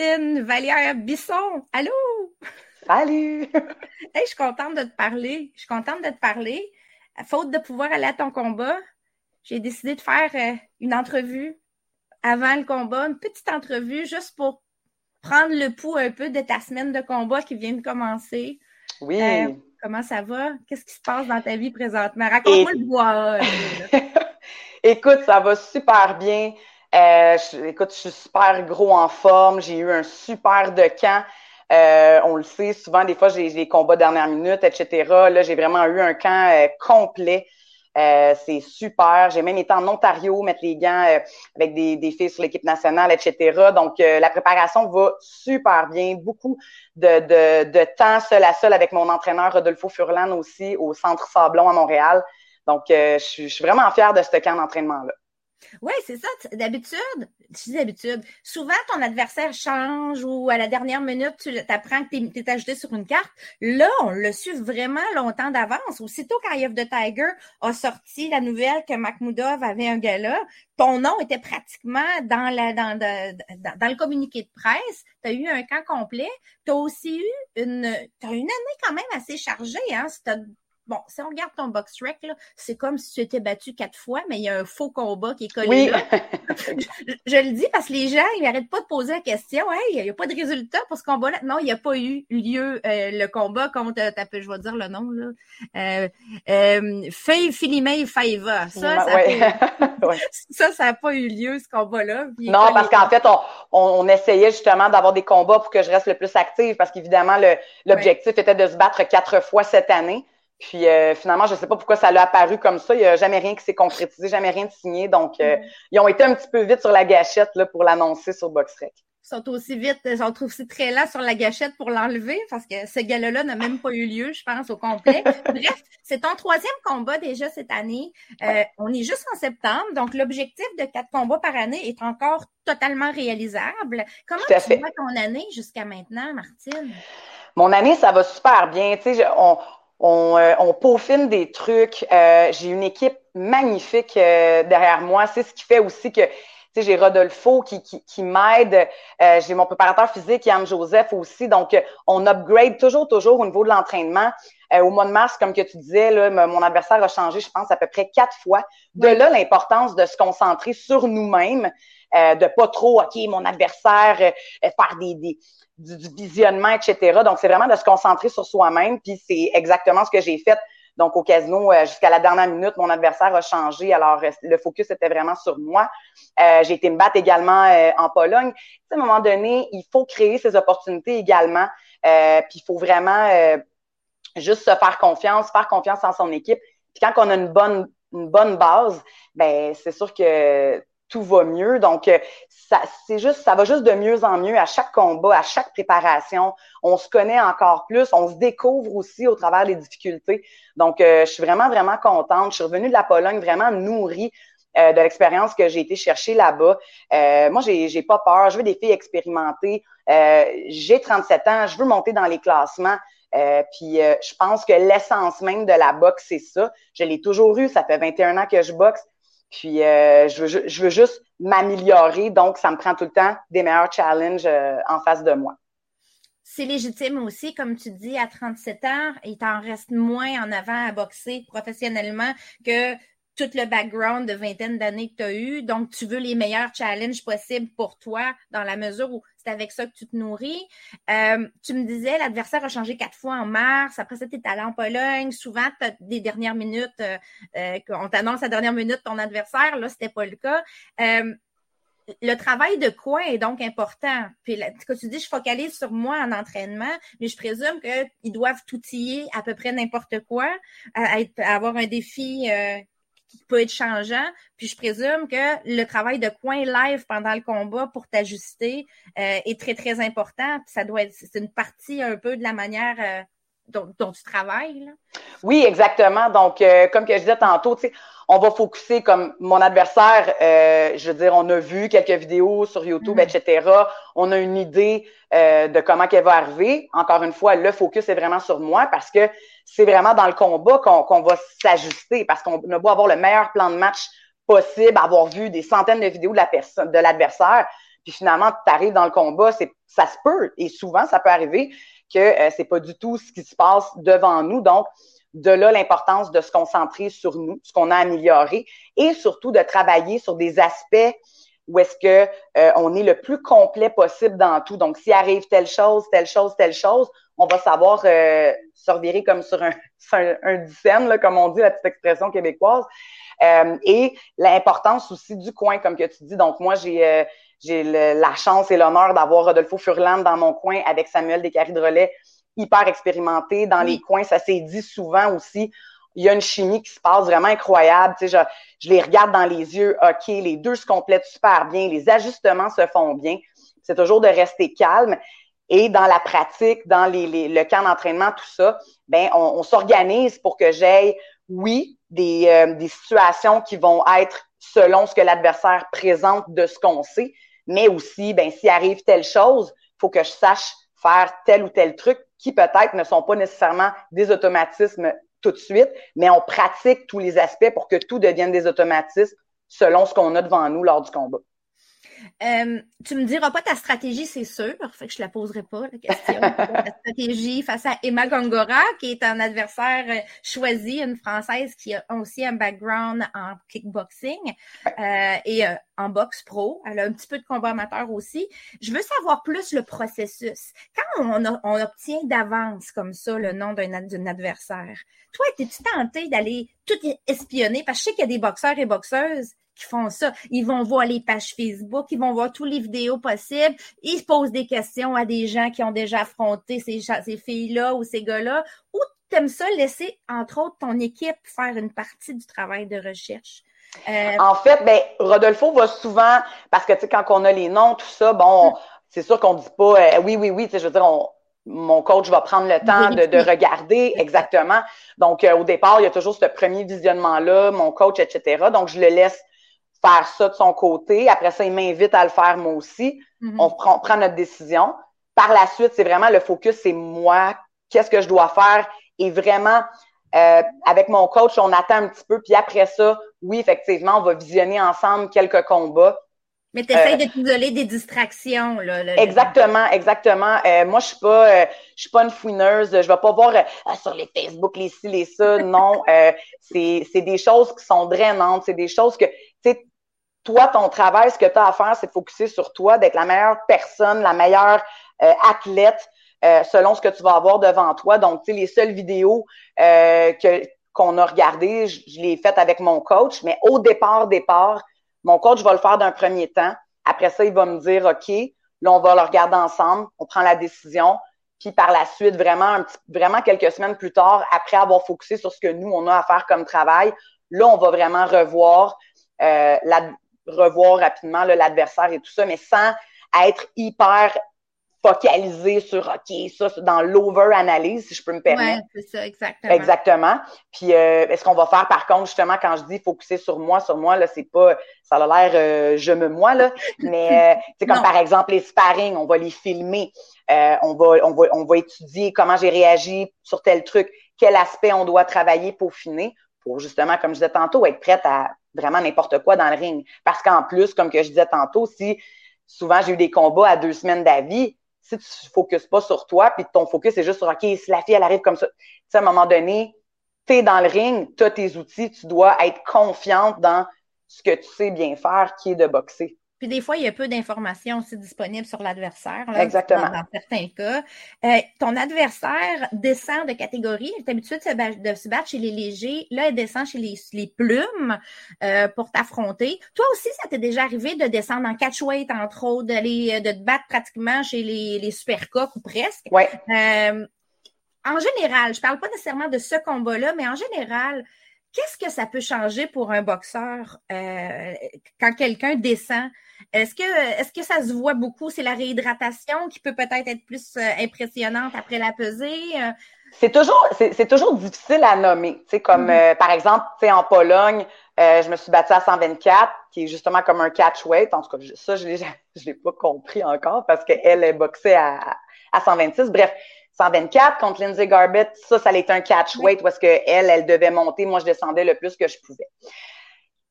Martine Vallière-Bisson. Allô? Salut! Hey, je suis contente de te parler. Je suis contente de te parler. À faute de pouvoir aller à ton combat, j'ai décidé de faire euh, une entrevue avant le combat, une petite entrevue juste pour prendre le pouls un peu de ta semaine de combat qui vient de commencer. Oui. Euh, comment ça va? Qu'est-ce qui se passe dans ta vie présentement? Raconte-moi Et- le bois. écoute, ça va super bien. Euh, je- écoute, je suis super gros en forme. J'ai eu un super de camp. Euh, on le sait, souvent, des fois, j'ai des combats dernière minute, etc. Là, j'ai vraiment eu un camp euh, complet. Euh, c'est super. J'ai même été en Ontario mettre les gants euh, avec des, des filles sur l'équipe nationale, etc. Donc, euh, la préparation va super bien. Beaucoup de, de, de temps seul à seul avec mon entraîneur Rodolfo Furlan aussi au Centre Sablon à Montréal. Donc, euh, je suis vraiment fière de ce camp d'entraînement-là. Oui, c'est ça. Tu- D'habitude, je dis d'habitude, souvent ton adversaire change ou à la dernière minute, tu apprends que tu es, ajouté sur une carte. Là, on l'a su vraiment longtemps d'avance. Aussitôt qu'Eye the Tiger a sorti la nouvelle que Makhmoudov avait un gala, ton nom était pratiquement dans, la, dans, de- le communiqué de presse. Tu as eu un camp complet. Tu as aussi eu une, t'as une année quand même assez chargée. Hein? Bon, si on regarde ton box rec, c'est comme si tu étais battu quatre fois, mais il y a un faux combat qui est collé Oui, là. Je, je le dis parce que les gens, ils n'arrêtent pas de poser la question. Hey, il n'y a pas de résultat pour ce combat-là. Non, il n'y a pas eu lieu euh, le combat contre, je vais dire le nom, là. Euh, euh, Faye Faiva. Ça, ça, Ouais. pas, n'a pas eu lieu, ce combat-là. Non, parce qu'en fait, on, on, on essayait justement d'avoir des combats pour que je reste le plus active, parce qu'évidemment, l'objectif était de se battre quatre fois cette année. Puis euh, finalement, je ne sais pas pourquoi ça l'a apparu comme ça. Il n'y a jamais rien qui s'est concrétisé, jamais rien de signé. Donc, euh, Mhm. ils ont été un petit peu vite sur la gâchette là, pour l'annoncer sur BoxRec. Ils sont aussi vite, ils sont aussi très là sur la gâchette pour l'enlever parce que ce gala-là n'a même pas eu lieu, je pense, au complet. Bref, c'est ton troisième combat déjà cette année. Euh, on est juste en septembre, donc l'objectif de quatre combats par année est encore totalement réalisable. Comment tu fait. vois ton année jusqu'à maintenant, Martine? Mon année, ça va super bien. Tu sais, on, on, euh, on peaufine des trucs. Euh, j'ai une équipe magnifique euh, derrière moi. C'est ce qui fait aussi que tu sais, j'ai Rodolfo qui, qui, qui m'aide. Euh, j'ai mon préparateur physique, Yann Joseph aussi. Donc, on upgrade toujours, toujours au niveau de l'entraînement. Euh, au mois de mars, comme que tu disais, là, mon adversaire a changé, je pense, à peu près quatre fois. De là, l'importance de se concentrer sur nous-mêmes, euh, de pas trop, OK, mon adversaire, euh, euh, faire des, des, du, du visionnement, etc. Donc, c'est vraiment de se concentrer sur soi-même. Puis, c'est exactement ce que j'ai fait. Donc, au casino, euh, jusqu'à la dernière minute, mon adversaire a changé. Alors, euh, le focus était vraiment sur moi. Euh, j'ai été me battre également euh, en Pologne. À un moment donné, il faut créer ces opportunités également. Euh, puis, il faut vraiment juste se faire confiance, faire confiance en son équipe. Puis, quand on a une bonne, une bonne base, ben c'est sûr que tout va mieux. Donc, euh, ça, c'est juste, ça va juste de mieux en mieux à chaque combat, à chaque préparation. On se connaît encore plus, on se découvre aussi au travers des difficultés. Donc, euh, je suis vraiment, vraiment contente. Je suis revenue de la Pologne vraiment nourrie euh, de l'expérience que j'ai été chercher là-bas. Moi, j'ai, j'ai pas peur. Je veux des filles expérimentées. J'ai 37 ans. Je veux monter dans les classements. Euh, puis je pense que l'essence même de la boxe, c'est ça. Je l'ai toujours eu. Ça fait 21 ans que je boxe. Puis euh, je, veux, je veux juste m'améliorer. Donc, ça me prend tout le temps des meilleurs challenges euh, en face de moi. c'est légitime aussi, comme tu dis, à 37 ans, il t'en reste moins en avant à boxer professionnellement que tout le background de vingtaine d'années que tu as eu. Donc, tu veux les meilleurs challenges possibles pour toi dans la mesure où c'est avec ça que tu te nourris. Euh, tu me disais, l'adversaire a changé quatre fois en mars. Après ça, tu es allé en Pologne. Souvent, tu as des dernières minutes, euh, euh, on t'annonce à dernière minute ton adversaire. Là, c'était pas le cas. le travail de coin est donc important? Puis quand tu dis, je focalise sur moi en entraînement, mais je présume qu'ils doivent outiller à peu près n'importe quoi, avoir un défi qui peut être changeant. Puis je présume que le travail de coin live pendant le combat pour t'ajuster euh, est très, très important. Puis ça doit être, c'est une partie un peu de la manière euh, dont, tu travailles. Là. Oui, exactement. Donc, euh, comme que je disais tantôt, tu sais, on va focuser comme mon adversaire, euh, je veux dire, on a vu quelques vidéos sur YouTube, mm. etc. On a une idée euh, de comment qu'elle va arriver. Encore une fois, le focus est vraiment sur moi parce que c'est vraiment dans le combat qu'on va s'ajuster parce qu'on a beau avoir le meilleur plan de match possible, avoir vu des centaines de vidéos de la personne, de l'adversaire, puis finalement, tu arrives dans le combat, c'est ça se peut, et souvent, ça peut arriver que euh, c'est pas du tout ce qui se passe devant nous. Donc, de là l'importance de se concentrer sur nous, ce qu'on a amélioré, et surtout de travailler sur des aspects où est-ce que euh, on est le plus complet possible dans tout. Donc, s'il arrive telle chose, telle chose, telle chose, on va savoir euh, se revirer comme sur un, un, un dizaine, là, comme on dit, la petite expression québécoise. Euh, et l'importance aussi du coin, comme que tu dis. Donc, moi, j'ai euh, j'ai la chance et l'honneur d'avoir Rodolfo Furlan dans mon coin avec Samuel Descaries de Relais, hyper expérimenté dans les coins. Ça s'est dit souvent aussi. Il y a une chimie qui se passe vraiment incroyable. Tu sais, je, je les regarde dans les yeux. OK, les deux se complètent super bien. Les ajustements se font bien. C'est toujours de rester calme. Et dans la pratique, dans le camp d'entraînement, tout ça, ben on, s'organise pour que j'aille, oui, des, euh, des situations qui vont être selon ce que l'adversaire présente de ce qu'on sait, mais aussi, ben, s'il arrive telle chose, faut que je sache faire tel ou tel truc qui peut-être ne sont pas nécessairement des automatismes tout de suite, mais on pratique tous les aspects pour que tout devienne des automatismes selon ce qu'on a devant nous lors du combat. Euh, tu me diras pas ta stratégie, c'est sûr. Fait que je la poserai pas, la question. ta stratégie face à Emma Gongora, qui est un adversaire euh, choisi, une Française qui a aussi un background en kickboxing euh, et euh, en boxe pro. Elle a un petit peu de combat amateur aussi. Je veux savoir plus le processus. Quand on, on obtient d'avance comme ça le nom d'un adversaire, toi, es-tu tenté d'aller tout espionner? Parce que je sais qu'il y a des boxeurs et boxeuses qui font ça. Ils vont voir les pages Facebook, ils vont voir toutes les vidéos possibles, ils posent des questions à des gens qui ont déjà affronté ces, ces filles-là ou ces gars-là, ou t'aimes ça laisser, entre autres, ton équipe faire une partie du travail de recherche? Euh, en fait, ben, Rodolfo va souvent, parce que, tu sais, quand on a les noms, tout ça, bon, c'est sûr qu'on dit pas, euh, oui, oui, oui, tu sais, je veux dire, on, mon coach va prendre le temps de, de regarder exactement. Donc, euh, au départ, il y a toujours ce premier visionnement-là, mon coach, etc. Donc, je le laisse faire ça de son côté. Après ça, il m'invite à le faire moi aussi. Mm-hmm. On prend, prend notre décision. Par la suite, c'est vraiment le focus, c'est moi, qu'est-ce que je dois faire? Et vraiment, euh, avec mon coach, on attend un petit peu. Puis après ça, oui, effectivement, on va visionner ensemble quelques combats. Mais tu essaies euh, de t'isoler des distractions. Là, exactement, exactement. Euh, moi, je suis pas euh, je suis pas une fouineuse. Je vais pas voir ah, sur les Facebook les ci, les ça. Non, c'est des choses qui sont drainantes. C'est des choses que, tu sais, toi, ton travail, ce que tu as à faire, c'est de focuser sur toi, d'être la meilleure personne, la meilleure euh, athlète euh, selon ce que tu vas avoir devant toi. Donc, tu sais, les seules vidéos euh, que qu'on a regardées, je, je les ai faites avec mon coach, mais au départ, départ, mon coach va le faire d'un premier temps. Après ça, il va me dire, OK, là, on va le regarder ensemble, on prend la décision. Puis par la suite, vraiment, un petit, vraiment quelques semaines plus tard, après avoir focusé sur ce que nous, on a à faire comme travail, là, on va vraiment revoir euh, la, revoir rapidement l'adversaire et tout ça, mais sans être hyper focalisé sur OK, ça, dans l'over-analyse, si je peux me permettre. Oui, c'est ça, exactement. Exactement. Puis euh, est-ce qu'on va faire par contre, justement, quand je dis focuser sur moi, sur moi, là, c'est pas ça a l'air euh, je me moi, là, mais euh, c'est comme par exemple les sparring, on va les filmer, euh, on va, on va, on va étudier comment j'ai réagi sur tel truc, quel aspect on doit travailler pour finir, pour justement, comme je disais tantôt, être prête à vraiment n'importe quoi dans le ring. Parce qu'en plus, comme que je disais tantôt, si souvent j'ai eu des combats à deux semaines d'avis, si tu focuses pas sur toi, puis ton focus est juste sur, OK, si la fille, elle arrive comme ça, tu sais, à un moment donné, tu es dans le ring, tu as tes outils, tu dois être confiante dans ce que tu sais bien faire, qui est de boxer. Puis des fois, il y a peu d'informations aussi disponibles sur l'adversaire. Exactement. Dans, certains cas. Euh, ton adversaire descend de catégorie. Elle est habituée de se, battre, chez les légers. Là, elle descend chez les, les plumes euh, pour t'affronter. Toi aussi, ça t'est déjà arrivé de descendre en catchweight, entre autres, d'aller euh, de te battre pratiquement chez les, les super coques ou presque? Oui. Euh, en général, je parle pas nécessairement de ce combat-là, mais en général, qu'est-ce que ça peut changer pour un boxeur euh, quand quelqu'un descend? Est-ce que, est-ce que ça se voit beaucoup? C'est la réhydratation qui peut peut-être être plus euh, impressionnante après la pesée? Euh? C'est toujours, c'est, toujours difficile à nommer. Comme mm-hmm. par exemple, en Pologne, je me suis battue à 124, qui est justement comme un catch weight. En tout cas, ça, je je l'ai pas compris encore parce qu'elle est boxée à, à 126. Bref, 124 contre Lindsay Garbett, ça, ça allait être un catch weight parce qu'elle, elle devait monter. Moi, je descendais le plus que je pouvais.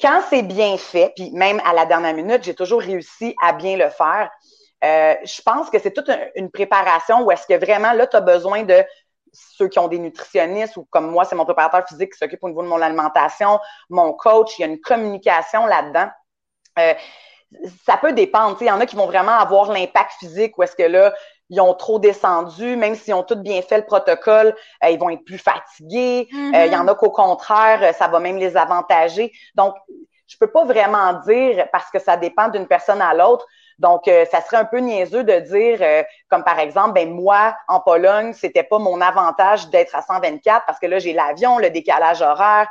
Quand c'est bien fait, puis même à la dernière minute, j'ai toujours réussi à bien le faire. Euh, je pense que c'est toute une préparation où est-ce que vraiment là, tu as besoin de ceux qui ont des nutritionnistes ou comme moi, c'est mon préparateur physique qui s'occupe au niveau de mon alimentation, mon coach, il y a une communication là-dedans. Euh, ça peut dépendre. Il y en a qui vont vraiment avoir l'impact physique où est-ce que là, ils ont trop descendu, même s'ils ont tout bien fait le protocole, euh, ils vont être plus fatigués. Euh, il y en a qu'au contraire, euh, ça va même les avantager. Donc, je peux pas vraiment dire parce que ça dépend d'une personne à l'autre. Donc, ça serait un peu niaiseux de dire, comme par exemple, ben moi, en Pologne, c'était pas mon avantage d'être à 124 parce que là, j'ai l'avion, le décalage horaire.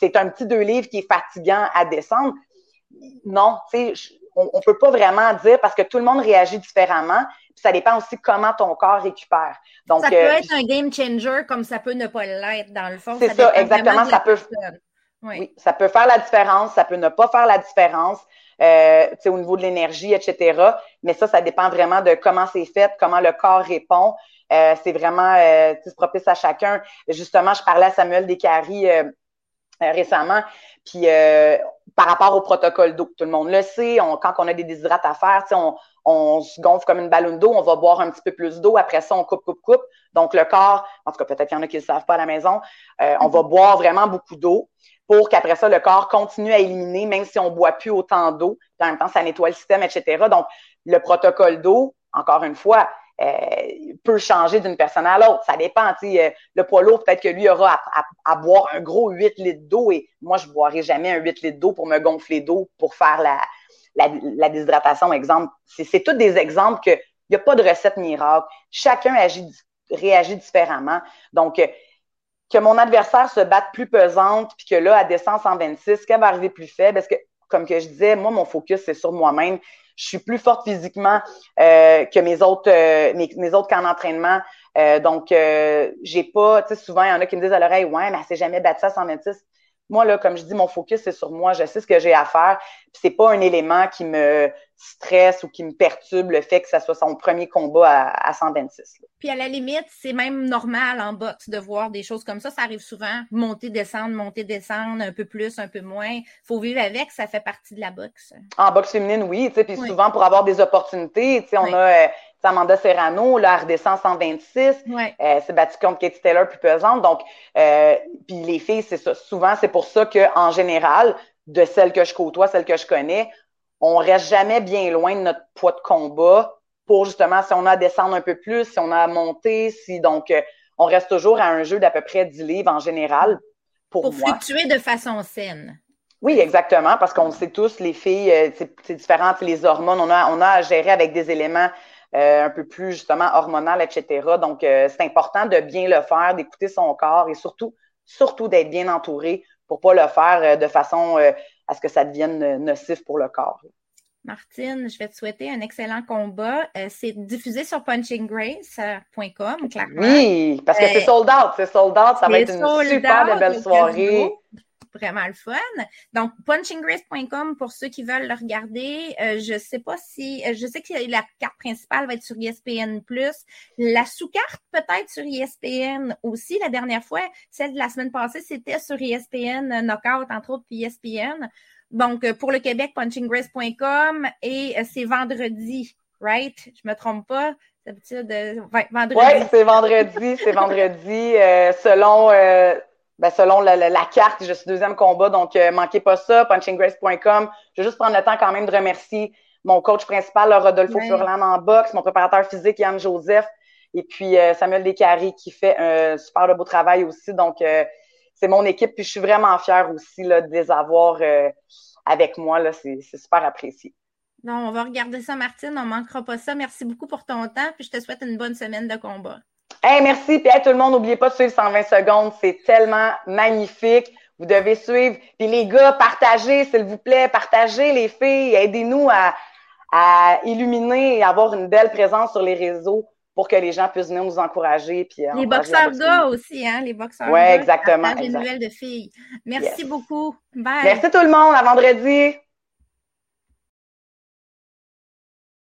C'est un petit deux livres qui est fatigant à descendre. Non, tu sais, on, on peut pas vraiment dire parce que tout le monde réagit différemment ça dépend aussi comment ton corps récupère. Donc, ça peut euh, être un game changer comme ça peut ne pas l'être dans le fond. C'est ça, exactement. Ça peut, oui. ça peut faire la différence, ça peut ne pas faire la différence. Euh, au niveau de l'énergie, etc. Mais ça, ça dépend vraiment de comment c'est fait, comment le corps répond. Euh, c'est vraiment euh, propice à chacun. Justement, je parlais à Samuel Descaries euh, récemment, puis par rapport au protocole d'eau, tout le monde le sait, on, quand on a des déshydrates à faire, on, on se gonfle comme une ballon d'eau, on va boire un petit peu plus d'eau, après ça, on coupe, coupe, coupe. Donc, le corps, en tout cas, peut-être qu'il y en a qui ne le savent pas à la maison, euh, on va boire vraiment beaucoup d'eau pour qu'après ça, le corps continue à éliminer, même si on ne boit plus autant d'eau. En même temps, ça nettoie le système, etc. Donc, le protocole d'eau, encore une fois, euh, peut changer d'une personne à l'autre. Ça dépend. Euh, le poids lourd, peut-être que lui aura à, boire un gros 8 litres d'eau et moi, je ne boirai jamais un 8 litres d'eau pour me gonfler d'eau pour faire la, déshydratation, exemple. C'est tous des exemples que il n'y a pas de recette miracle. Chacun agit, réagit différemment. Donc, euh, que mon adversaire se batte plus pesante, puis que là, à descend 126, qu'elle va arriver plus faible, parce que, comme je disais, moi, mon focus, c'est sur moi-même. Je suis plus forte physiquement euh, que mes autres euh, mes, autres camps d'entraînement. donc, j'ai pas, tu sais, souvent, il y en a qui me disent à l'oreille, ouais, mais elle s'est jamais battue à 126 moi, là, comme je dis, mon focus, c'est sur moi. Je sais ce que j'ai à faire. C'est pas un élément qui me stresse ou qui me perturbe le fait que ça soit son premier combat à, à 126. Puis à la limite, c'est même normal en boxe de voir des choses comme ça. Ça arrive souvent. Monter, descendre, monter, descendre, un peu plus, un peu moins. Faut vivre avec, ça fait partie de la boxe. En boxe féminine, oui. Puis souvent, pour avoir des opportunités, on a euh, Amanda Serrano, là, elle redescend 126. Ouais. Euh, s'est battue contre Katie Taylor plus pesante. Donc, euh, puis les filles, c'est ça. Souvent, c'est pour ça qu'en général, de celles que je côtoie, celles que je connais, on reste jamais bien loin de notre poids de combat pour justement si on a à descendre un peu plus, si on a à monter, si donc euh, on reste toujours à un jeu d'à peu près 10 livres en général. Pour, pour fluctuer de façon saine. Oui, exactement, parce qu'on sait tous, les filles, euh, c'est différent, les hormones, on a, on a à gérer avec des éléments euh, un peu plus justement hormonal, etc. Donc, euh, c'est important de bien le faire, d'écouter son corps et surtout, surtout d'être bien entouré pour pas le faire euh, de façon à ce que ça devienne nocif pour le corps. Martine, je vais te souhaiter un excellent combat. c'est diffusé sur punchinggrace.com, clairement. Oui, parce que c'est sold out. C'est sold out. Ça va être une super belle soirée vraiment le fun. Donc, punchinggrace.com pour ceux qui veulent le regarder. Euh, je sais pas si, euh, je sais que la carte principale va être sur ESPN+. La sous-carte peut-être sur ESPN aussi. La dernière fois, celle de la semaine passée, c'était sur ESPN Knockout, entre autres, puis ESPN. Donc, euh, pour le Québec, punchinggrace.com et c'est vendredi, right? Je me trompe pas? D'habitude, euh, vendredi. Oui, c'est vendredi, c'est vendredi. Euh, selon euh, ben, selon la, la, carte, je suis deuxième combat, donc euh, manquez pas ça, punchinggrace.com. Je vais juste prendre le temps quand même de remercier mon coach principal, Rodolfo Furlan en boxe, mon préparateur physique, Yann Joseph, et puis Samuel Descaries qui fait un super beau travail aussi. Donc, c'est mon équipe, puis je suis vraiment fière aussi là, de les avoir avec moi. Là, c'est, super apprécié. Non, on va regarder ça, Martine. On manquera pas ça. Merci beaucoup pour ton temps. Puis je te souhaite une bonne semaine de combat. Hey, merci. Puis tout le monde, n'oubliez pas de suivre 120 secondes. C'est tellement magnifique. Vous devez suivre. Puis les gars, partagez, s'il vous plaît. Partagez les filles. Aidez-nous à, à illuminer et avoir une belle présence sur les réseaux pour que les gens puissent venir nous encourager. Puis les boxeurs gars aussi, hein? Les boxeurs ouais, exactement. Les nouvelles de filles. Merci beaucoup. Bye. Merci tout le monde. À vendredi.